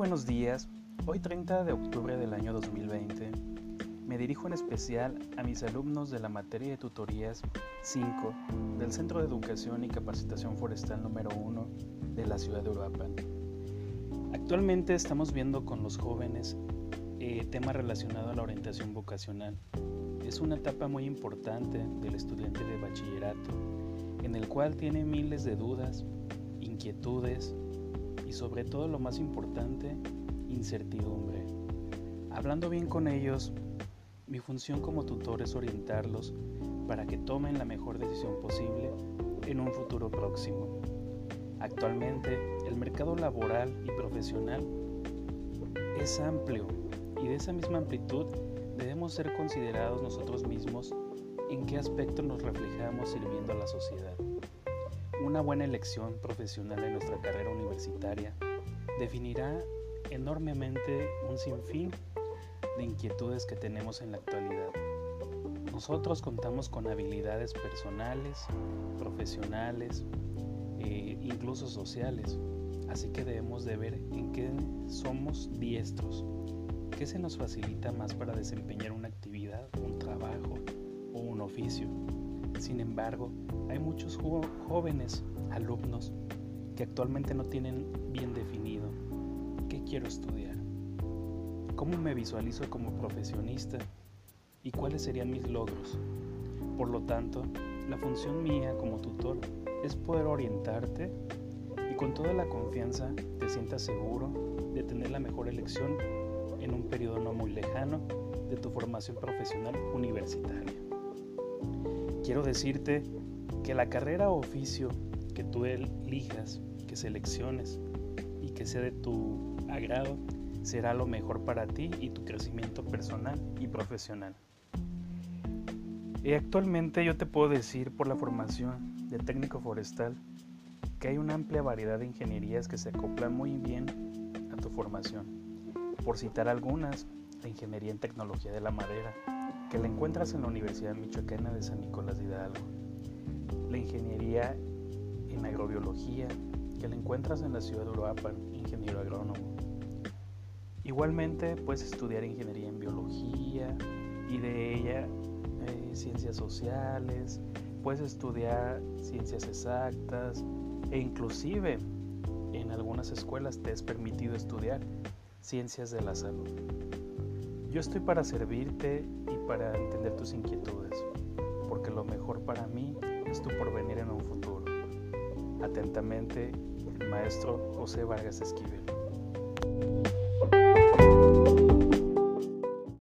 buenos días. Hoy 30 de octubre del año 2020 me dirijo en especial a mis alumnos de la materia de tutorías 5 del Centro de Educación y Capacitación Forestal número 1 de la ciudad de Uruapan. Actualmente estamos viendo con los jóvenes eh, tema relacionado a la orientación vocacional. Es una etapa muy importante del estudiante de bachillerato, en el cual tiene miles de dudas, inquietudes y sobre todo lo más importante, incertidumbre. Hablando bien con ellos, mi función como tutor es orientarlos para que tomen la mejor decisión posible en un futuro próximo. Actualmente, el mercado laboral y profesional es amplio y de esa misma amplitud debemos ser considerados nosotros mismos en qué aspecto nos reflejamos sirviendo a la sociedad. Una buena elección profesional en nuestra carrera universitaria definirá enormemente un sinfín de inquietudes que tenemos en la actualidad. Nosotros contamos con habilidades personales, profesionales, e incluso sociales, así que debemos de ver en qué somos diestros, qué se nos facilita más para desempeñar una actividad, un trabajo o un oficio. Sin embargo, hay muchos jóvenes alumnos que actualmente no tienen bien definido qué quiero estudiar, cómo me visualizo como profesionista y cuáles serían mis logros. Por lo tanto, la función mía como tutor es poder orientarte y con toda la confianza te sientas seguro de tener la mejor elección en un periodo no muy lejano de tu formación profesional universitaria quiero decirte que la carrera o oficio que tú elijas, que selecciones y que sea de tu agrado, será lo mejor para ti y tu crecimiento personal y profesional. Y actualmente yo te puedo decir por la formación de técnico forestal que hay una amplia variedad de ingenierías que se acoplan muy bien a tu formación. Por citar algunas, la ingeniería en tecnología de la madera, que la encuentras en la Universidad Michoacana de San Nicolás de Hidalgo. La ingeniería en agrobiología, que la encuentras en la ciudad de Uruapan, ingeniero agrónomo. Igualmente puedes estudiar ingeniería en biología y de ella eh, ciencias sociales, puedes estudiar ciencias exactas e inclusive en algunas escuelas te es permitido estudiar ciencias de la salud. Yo estoy para servirte y para entender tus inquietudes, porque lo mejor para mí es tu porvenir en un futuro. Atentamente, el maestro José Vargas Esquivel.